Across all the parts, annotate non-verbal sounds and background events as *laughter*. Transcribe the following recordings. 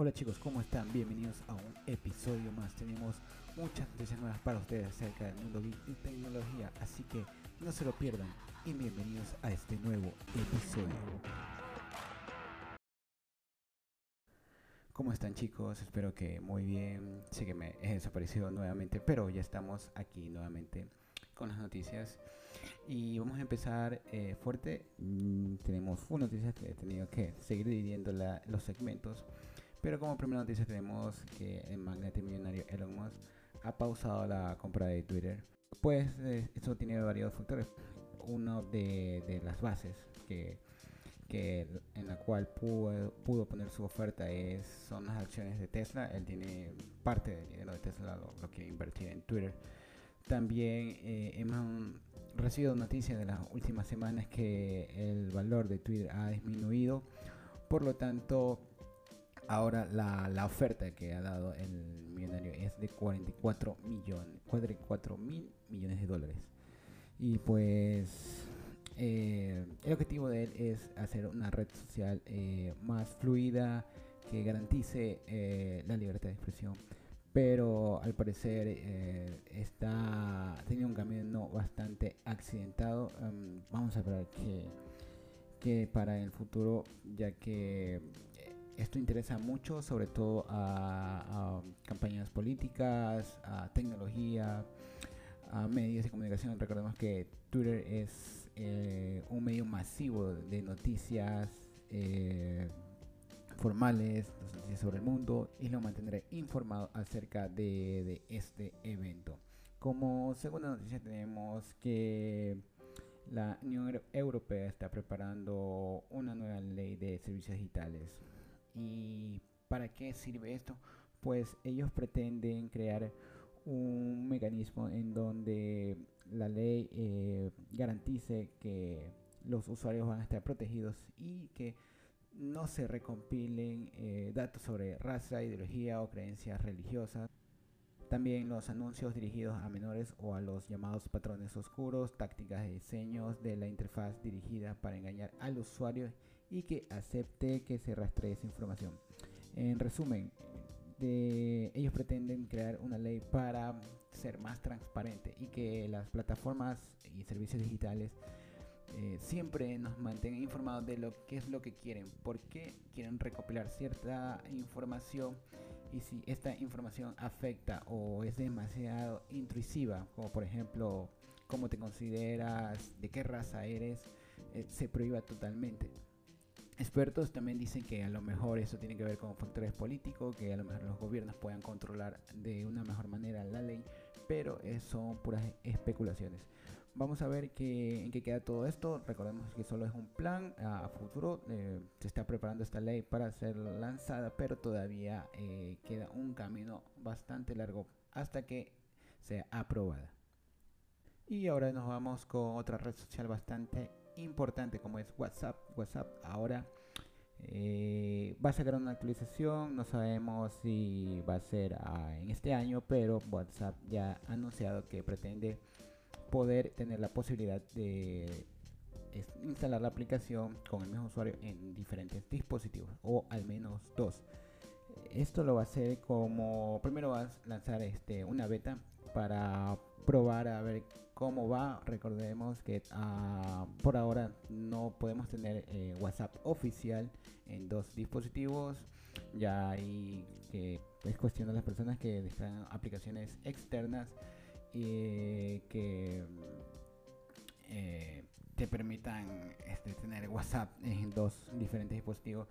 Hola chicos, ¿cómo están? Bienvenidos a un episodio más. Tenemos muchas noticias nuevas para ustedes acerca del mundo geek y tecnología, así que no se lo pierdan y bienvenidos a este nuevo episodio. ¿Cómo están chicos? Espero que muy bien. Sé que me he desaparecido nuevamente, pero ya estamos aquí nuevamente con las noticias. Y vamos a empezar eh, fuerte. Mm, tenemos una noticia que he tenido que seguir dividiendo los segmentos. Pero como primera noticia tenemos que el magnate millonario Elon Musk ha pausado la compra de Twitter. Pues eh, tiene varios factores. Uno de, las bases que, que, en la cual pudo, pudo, poner su oferta es, son las acciones de Tesla. Él tiene parte del dinero de Tesla, lo, lo quiere invertir en Twitter. También eh, hemos recibido noticias de las últimas semanas que el valor de Twitter ha disminuido. Por lo tanto, Ahora la, la, oferta que ha dado el millonario es de 44 millones, 44 mil millones de dólares. Y pues eh, el objetivo de él es hacer una red social eh, más fluida que garantice eh, la libertad de expresión. Pero al parecer está teniendo un camino bastante accidentado. Um, vamos a ver que, que para el futuro, ya que esto interesa mucho, sobre todo a, campañas políticas, a tecnología, a medios de comunicación. Recordemos que Twitter es eh, un medio masivo de noticias eh, formales, noticias sobre el mundo y lo mantendré informado acerca de, de este evento. Como segunda noticia tenemos que la Unión Europea está preparando una nueva ley de servicios digitales. ¿Y para qué sirve esto? Pues ellos pretenden crear un mecanismo en donde la ley eh, garantice que los usuarios van a estar protegidos y que no se recompilen eh, datos sobre raza, ideología o creencias religiosas. También los anuncios dirigidos a menores o a los llamados patrones oscuros, tácticas de diseños de la interfaz dirigida para engañar al usuario y que acepte que se rastree esa información. En resumen, ellos pretenden crear una ley para ser más transparente y que las plataformas y servicios digitales eh, siempre nos mantengan informados de lo que es lo que quieren, por qué quieren recopilar cierta información y si esta información afecta o es demasiado intrusiva, como por ejemplo cómo te consideras, de qué raza eres, eh, se prohíba totalmente. Expertos también dicen que a lo mejor eso tiene que ver con factores políticos, que a lo mejor los gobiernos puedan controlar de una mejor manera la ley, pero son puras especulaciones. Vamos a ver en qué queda todo esto. Recordemos que solo es un plan a futuro. Eh, se está preparando esta ley para ser lanzada, pero todavía eh, queda un camino bastante largo hasta que sea aprobada. Y ahora nos vamos con otra red social bastante importante como es WhatsApp. WhatsApp ahora eh, va a sacar una actualización, no sabemos si va a ser ah, en este año, pero WhatsApp ya ha anunciado que pretende poder tener la posibilidad de instalar la aplicación con el mismo usuario en diferentes dispositivos o al menos dos. Esto lo va a hacer como primero va a lanzar este una beta para probar a ver cómo va. Recordemos que uh, por ahora no podemos tener eh, WhatsApp oficial en dos dispositivos. Ya hay que es cuestión de las personas que descargan aplicaciones externas y que eh, te permitan este, tener WhatsApp en dos diferentes dispositivos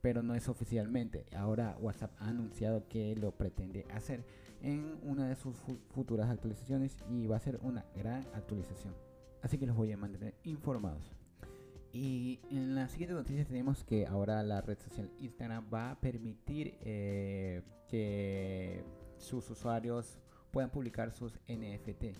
pero no es oficialmente. Ahora WhatsApp ha anunciado que lo pretende hacer en una de sus futuras actualizaciones y va a ser una gran actualización. Así que los voy a mantener informados. Y en la siguiente noticia tenemos que ahora la red social Instagram va a permitir eh, que sus usuarios puedan publicar sus NFT.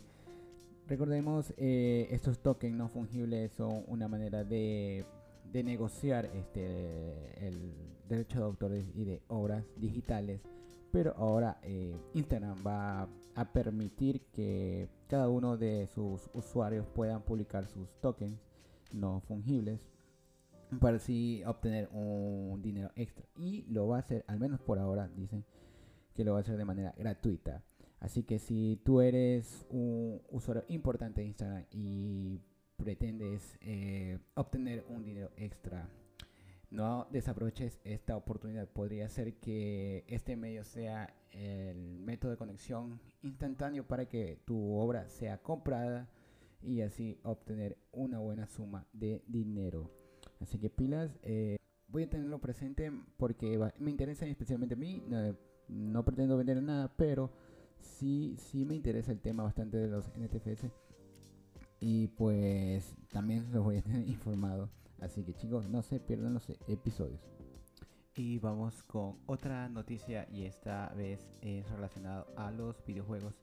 Recordemos, eh, estos tokens no fungibles son una manera de de negociar este, el derecho de autores y de obras digitales. Pero ahora eh, Instagram va a permitir que cada uno de sus usuarios puedan publicar sus tokens no fungibles. para así obtener un dinero extra. Y lo va a hacer, al menos por ahora, dicen que lo va a hacer de manera gratuita. Así que si tú eres un usuario importante de Instagram y pretendes eh, obtener un dinero extra, no desaproveches esta oportunidad. Podría ser que este medio sea el método de conexión instantáneo para que tu obra sea comprada y así obtener una buena suma de dinero. Así que pilas, eh, voy a tenerlo presente porque me interesa especialmente a mí. no pretendo vender nada, pero sí, sí me interesa el tema bastante de los NTFS. Y pues también *laughs* los voy a tener informado. Así que chicos, no se pierdan los episodios. Y vamos con otra noticia y esta vez es relacionado a los videojuegos.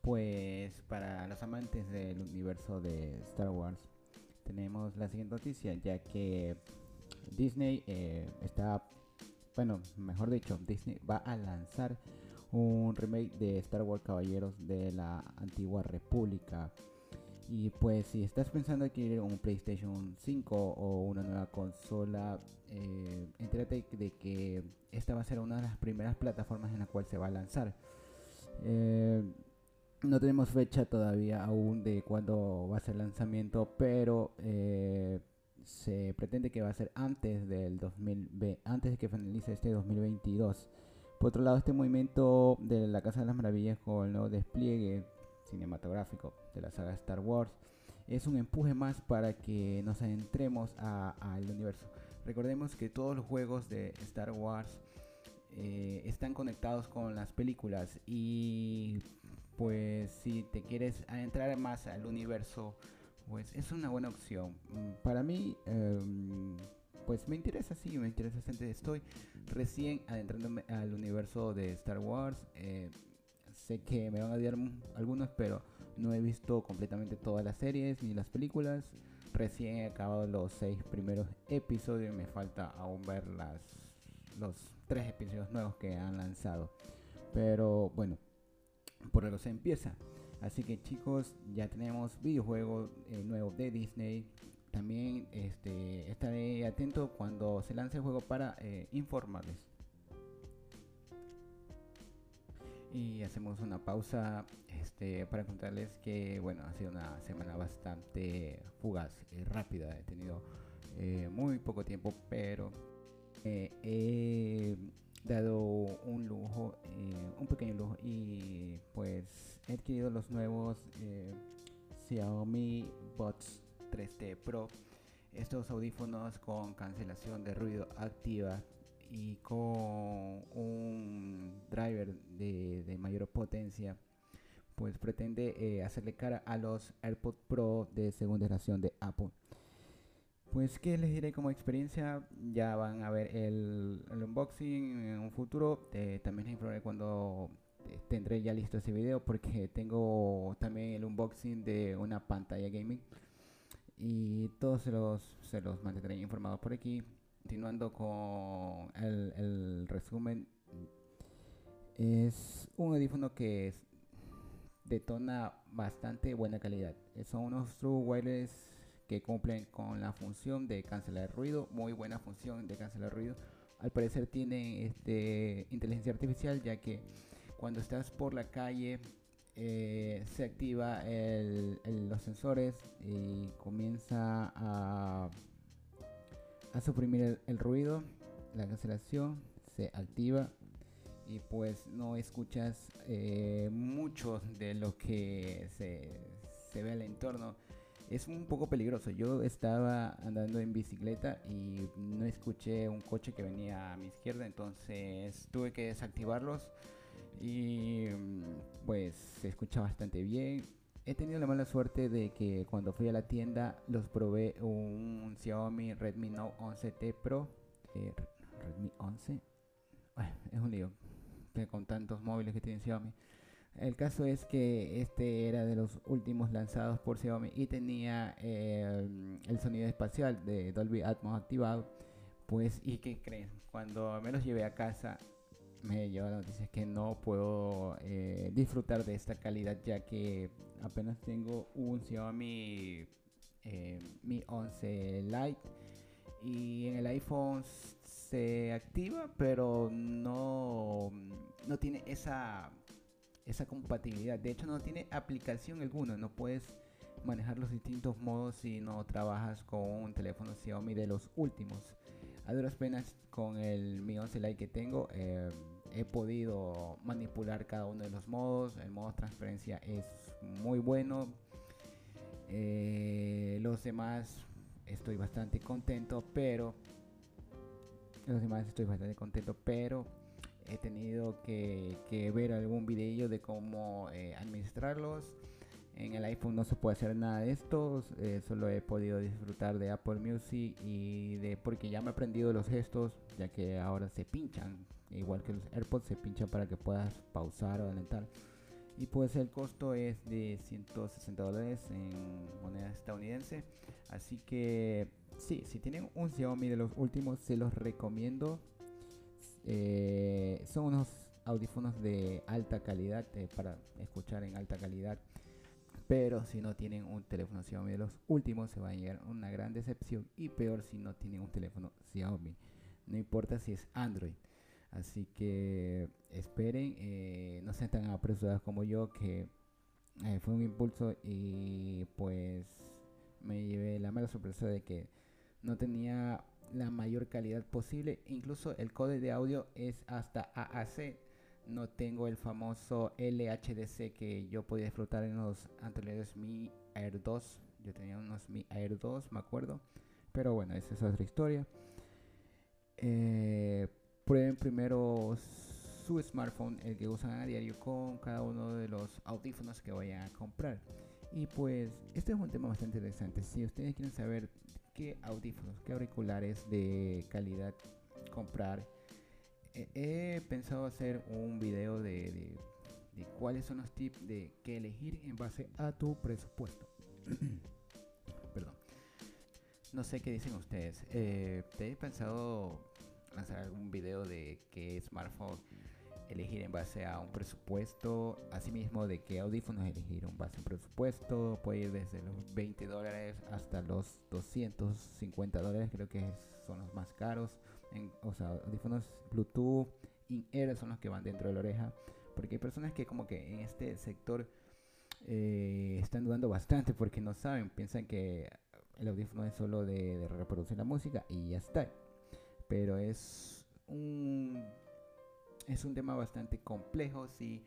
Pues para los amantes del universo de Star Wars tenemos la siguiente noticia ya que Disney eh, está, bueno, mejor dicho, Disney va a lanzar un remake de Star Wars Caballeros de la Antigua República. Y pues si estás pensando adquirir un PlayStation 5 o una nueva consola, eh, entérate de que esta va a ser una de las primeras plataformas en la cual se va a lanzar. Eh, no tenemos fecha todavía aún de cuándo va a ser el lanzamiento, pero eh, se pretende que va a ser antes del 2000, antes de que finalice este 2022. Por otro lado, este movimiento de la Casa de las Maravillas con el nuevo despliegue cinematográfico de la saga Star Wars es un empuje más para que nos adentremos al universo. Recordemos que todos los juegos de Star Wars eh, están conectados con las películas y pues si te quieres adentrar más al universo, pues es una buena opción. Mm, para mí, em, pues me interesa, sí, me interesa bastante. Estoy recién adentrándome al universo de Star Wars. Eh, sé que me van a odiar algunos, pero no he visto completamente todas las series ni las películas. Recién he acabado los seis primeros episodios y me falta aún ver las, los tres episodios nuevos que han lanzado. Pero bueno, por algo se empieza. Así que chicos, ya tenemos videojuegos nuevos de Disney. También este, estaré atento cuando se lance el juego para eh, informarles. Y hacemos una pausa este, para contarles que bueno, ha sido una semana bastante fugaz y rápida. He tenido eh, muy poco tiempo, pero he dado un lujo, eh, un pequeño lujo y pues he adquirido los nuevos eh, Xiaomi Buds 3T Pro. Estos audífonos con cancelación de ruido activa y con un driver de, mayor potencia pues pretende eh, hacerle cara a los AirPods Pro de segunda generación de Apple. Pues que les diré como experiencia, ya van a ver el, unboxing en un futuro. Eh, también les informaré cuando eh, tendré ya listo ese video porque tengo también el unboxing de una pantalla gaming. Y todos se los, se los mantendré informados por aquí. Continuando con el, resumen. Es un audífono que detona bastante buena calidad. Son unos True Wireless que cumplen con la función de cancelar ruido, muy buena función de cancelar ruido. Al parecer tiene este, inteligencia artificial ya que cuando estás por la calle eh, se activa los sensores y comienza a, a suprimir el, ruido, la cancelación se activa y pues no escuchas eh, mucho de lo que se, se ve al entorno es un poco peligroso. Yo estaba andando en bicicleta y no escuché un coche que venía a mi izquierda, entonces tuve que desactivarlos y pues se escucha bastante bien. He tenido la mala suerte de que cuando fui a la tienda los probé un Xiaomi Redmi Note 11T Pro. Eh, Redmi 11. es un lío con tantos móviles que tiene Xiaomi. El caso es que este era de los últimos lanzados por Xiaomi y tenía eh, el sonido espacial de Dolby Atmos activado. Pues, ¿y qué creen? Cuando me los llevé a casa, me llevó la noticia que no puedo eh, disfrutar de esta calidad, ya que apenas tengo un Xiaomi eh, Mi 11 Lite y en el iPhone se activa, pero no, no tiene esa, esa compatibilidad. De hecho, no tiene aplicación alguna. No puedes manejar los distintos modos si no trabajas con un teléfono Xiaomi de los últimos. A duras penas con el Mi 11 Lite que tengo eh, he podido manipular cada uno de los modos. El modo transparencia es muy bueno. Eh, los demás estoy bastante contento, pero los demás estoy bastante contento, pero he tenido que, ver algún video de cómo eh, administrarlos. En el iPhone no se puede hacer nada de esto, eh, solo he podido disfrutar de Apple Music y de porque ya me he aprendido los gestos, ya que ahora se pinchan, igual que los AirPods se pinchan para que puedas pausar o adelantar. Y pues el costo es de 160 dólares en moneda estadounidense. Así que sí, si tienen un Xiaomi de los últimos, se los recomiendo. Eh, son unos audífonos de alta calidad eh, para escuchar en alta calidad. Pero si no tienen un teléfono Xiaomi de los últimos, se va a llegar una gran decepción. Y peor si no tienen un teléfono Xiaomi. No importa si es Android. Así que esperen, eh, no sean tan apresurados como yo, que eh, fue un impulso y pues me llevé la mala sorpresa de que no tenía la mayor calidad posible. Incluso el código de audio es hasta AAC. No tengo el famoso LHDC que yo podía disfrutar en los anteriores Mi Air 2. Yo tenía unos Mi Air 2, me acuerdo. Pero bueno, esa es otra historia. Eh, prueben primero su smartphone, el que usan a diario, con cada uno de los audífonos que vayan a comprar. Y pues este es un tema bastante interesante. Si ustedes quieren saber qué audífonos, qué auriculares de calidad comprar, he pensado hacer un video de, cuáles son los tips de qué elegir en base a tu presupuesto. *clears throat* Perdón. No sé qué dicen ustedes. Eh, ¿Te he pensado lanzar algún video de qué smartphone elegir en base a un presupuesto, asimismo de qué audífonos elegir en base a un presupuesto, puede ir desde los 20 dólares hasta los 250 dólares, creo que son los más caros, en, o sea, audífonos Bluetooth, in-ear son los que van dentro de la oreja, porque hay personas que como que en este sector eh, están dudando bastante porque no saben, piensan que el audífono es solo de reproducir la música y ya está pero es un, es un tema bastante complejo. Si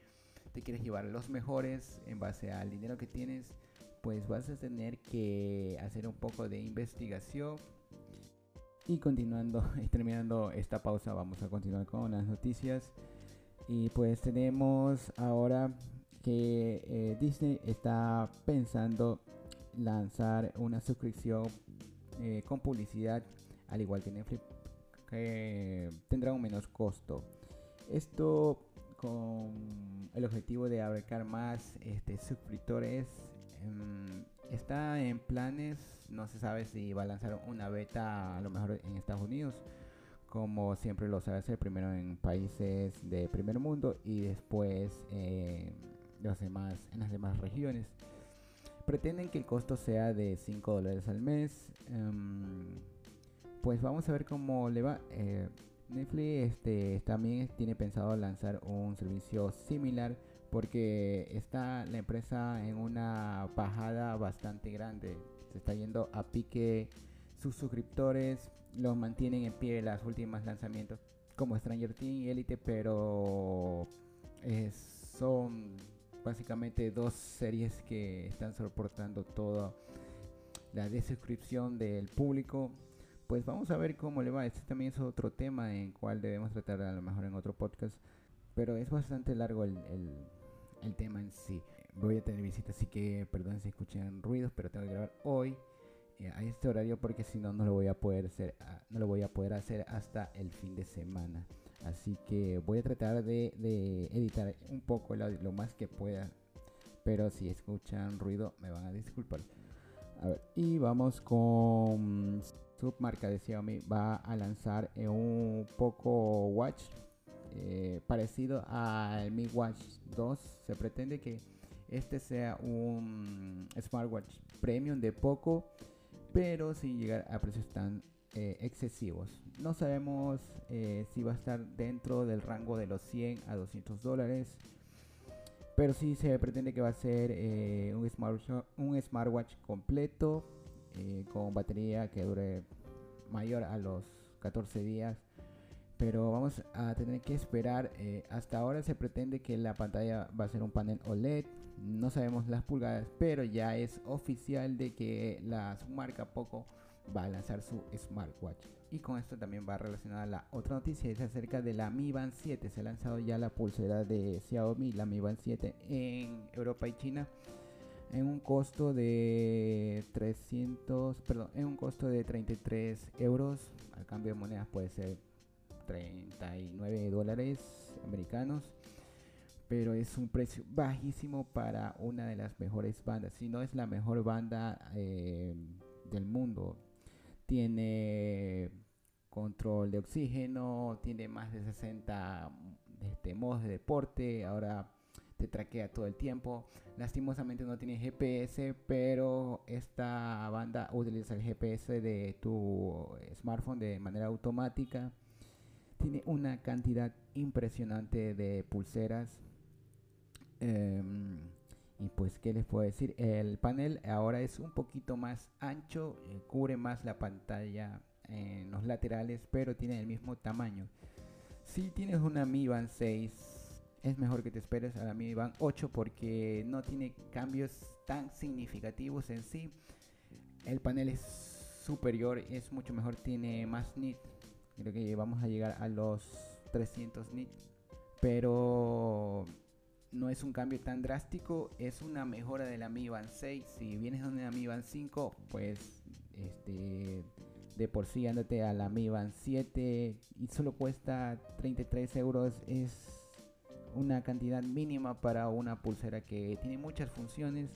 te quieres llevar los mejores en base al dinero que tienes, pues vas a tener que hacer un poco de investigación. Y continuando y *laughs* terminando esta pausa, vamos a continuar con las noticias. Y pues tenemos ahora que eh, Disney está pensando lanzar una suscripción eh, con publicidad, al igual que Netflix, que tendrá un menos costo. Esto con el objetivo de abarcar más este, suscriptores. Em, está en planes, no se sabe si va a lanzar una beta a lo mejor en Estados Unidos, como siempre lo sabe hacer, primero en países de primer mundo y después eh, demás, en las demás regiones. Pretenden que el costo sea de 5 dólares al mes. Em, pues vamos a ver cómo le va. Eh, Netflix este, también tiene pensado lanzar un servicio similar porque está la empresa en una bajada bastante grande. Se está yendo a pique sus suscriptores, los mantienen en pie las últimas lanzamientos como Stranger Things y Elite, pero son básicamente dos series que están soportando toda la desuscripción del público pues vamos a ver cómo le va. Este también es otro tema en cual debemos tratar a lo mejor en otro podcast. Pero es bastante largo el, el, tema en sí. Voy a tener visitas, así que perdón si escuchan ruidos, pero tengo que grabar hoy eh, a este horario porque si no no lo voy a poder hacer, ah, no lo voy a poder hacer hasta el fin de semana. Así que voy a tratar de, editar un poco audio, lo más que pueda. Pero si escuchan ruido me van a disculpar. Y vamos con submarca de Xiaomi va a lanzar un Poco Watch eh, parecido al Mi Watch 2. Se pretende que este sea un smartwatch premium de Poco, pero sin llegar a precios tan eh, excesivos. No sabemos eh, si va a estar dentro del rango de los 100 a 200 dólares. Pero sí se pretende que va a ser eh, un, un smartwatch completo con batería que dure mayor a los 14 días. Pero vamos a tener que esperar. hasta ahora se pretende que la pantalla va a ser un panel OLED. No sabemos las pulgadas, pero ya es oficial de que la marca Poco va a lanzar su smartwatch. Y con esto también va relacionada la otra noticia, es acerca de la Mi Band 7. Se ha lanzado ya la pulsera de Xiaomi, la Mi Band 7 en Europa y China en un costo de 300, perdón, en un costo de 33 euros. Al cambio de monedas puede ser 39 dólares americanos. Pero es un precio bajísimo para una de las mejores bandas. Si no es la mejor banda eh, del mundo tiene control de oxígeno, tiene más de 60 este, modos de deporte, ahora te traquea todo el tiempo. Lastimosamente no tiene GPS, pero esta banda utiliza el GPS de tu smartphone de manera automática. Tiene una cantidad impresionante de pulseras. Em, y pues, ¿qué les puedo decir? El panel ahora es un poquito más ancho, eh, cubre más la pantalla en los laterales, pero tiene el mismo tamaño. Si tienes una Mi Band 6, es mejor que te esperes a la Mi Band 8 porque no tiene cambios tan significativos en sí. El panel es superior, es mucho mejor, tiene más nit. Creo que vamos a llegar a los 300 nit. Pero no es un cambio tan drástico, es una mejora de la Mi Band 6. Si vienes de una Mi Band 5, pues este de por sí andate a la Mi Band 7 y solo cuesta 33 euros. Es una cantidad mínima para una pulsera que tiene muchas funciones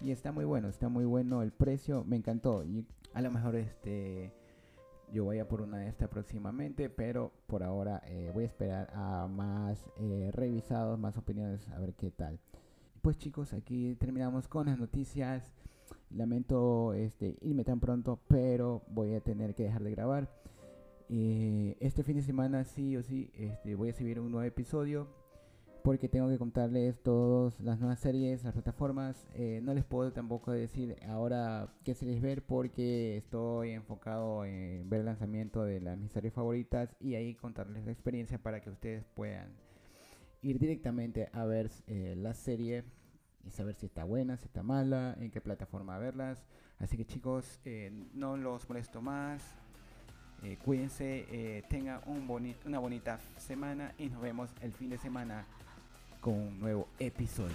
y está muy bueno, está muy bueno el precio, me encantó y a lo mejor este yo voy a por una de estas próximamente, pero por ahora eh, voy a esperar a más eh, revisados, más opiniones, a ver qué tal. Pues chicos, aquí terminamos con las noticias. Lamento este, irme tan pronto, pero voy a tener que dejar de grabar. Eh, este fin de semana sí o sí este, voy a subir un nuevo episodio porque tengo que contarles todas las nuevas series, las plataformas. Eh, no les puedo tampoco decir ahora qué series ver porque estoy enfocado en ver el lanzamiento de las mis series favoritas y ahí contarles la experiencia para que ustedes puedan ir directamente a ver eh, la serie y saber si está buena, si está mala, en qué plataforma verlas. Así que chicos, eh, no los molesto más. cuídense, tengan un una bonita semana y nos vemos el fin de semana con un nuevo episodio.